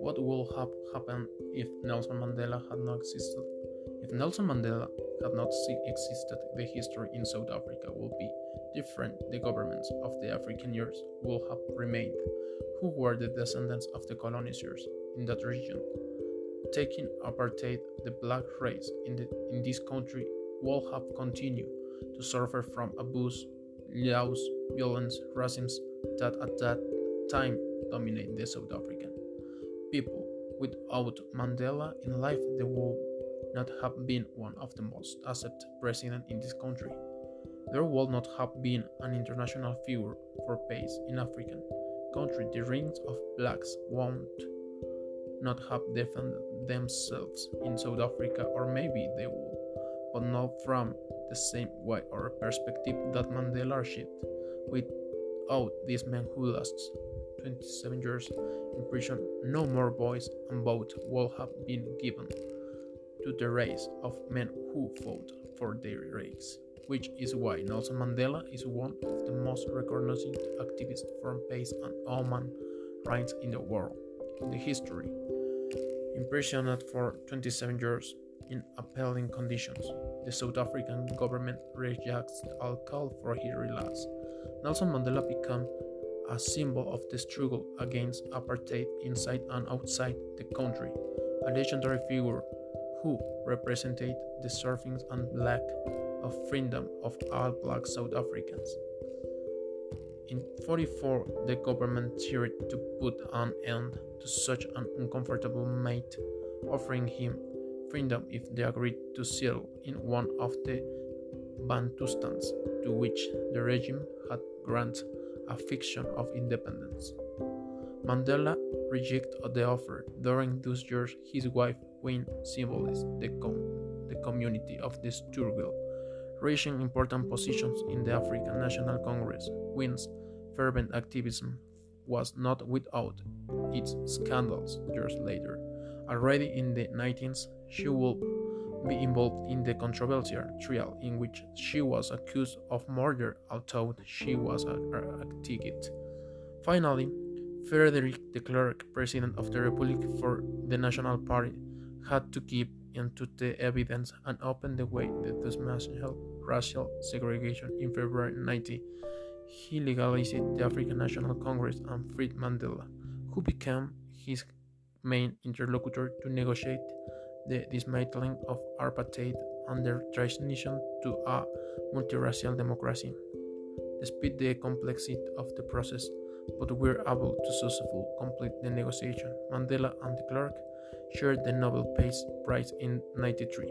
What would have happened if Nelson Mandela had not existed? If Nelson Mandela had not existed, the history in South Africa would be different. The governments of the Afrikaners would have remained, who were the descendants of the colonizers in that region. Taking apartheid, the black race in, the, in this country will have continued to suffer from abuse, laws, violence, racism that at that time dominated the South African people. Without Mandela in life, there would not have been one of the most accepted presidents in this country. There would not have been an international figure for peace in African country. The rings of blacks won't not have defended themselves in South Africa, or maybe they but not from the same way or perspective that Mandela achieved. Without this man who lasts 27 years in prison, no more voice and vote will have been given to the race of men who fought for their race, which is why Nelson Mandela is one of the most recognized activists from peace and human rights in the world. In the history, imprisoned for 27 years in appalling conditions, the South African government rejects all call for his release. Nelson Mandela became a symbol of the struggle against apartheid inside and outside the country, a legendary figure who represented the surfing and lack of freedom of all black South Africans. In 44, the government tried to put an end to such an uncomfortable mate, offering him freedom if they agreed to settle in one of the Bantustans to which the regime had granted a fiction of independence. Mandela rejected the offer. During those years, his wife Wayne symbolized the, com- the community of the struggle, reaching important positions in the African National Congress. Wayne's fervent activism was not without its scandals years later. Already in the 19th, she would be involved in the controversial trial in which she was accused of murder, although she was a, a ticket. Finally, Frederik de Klerk, president of the Republic for the National Party, had to give into the evidence and open the way to dismantle racial segregation in February 90. He legalized the African National Congress and freed Mandela, who became his main interlocutor to negotiate the dismantling of apartheid and their transition to a multiracial democracy. Despite the complexity of the process, but we were able to successfully complete the negotiation. Mandela and Klerk shared the Nobel Peace Prize in 93.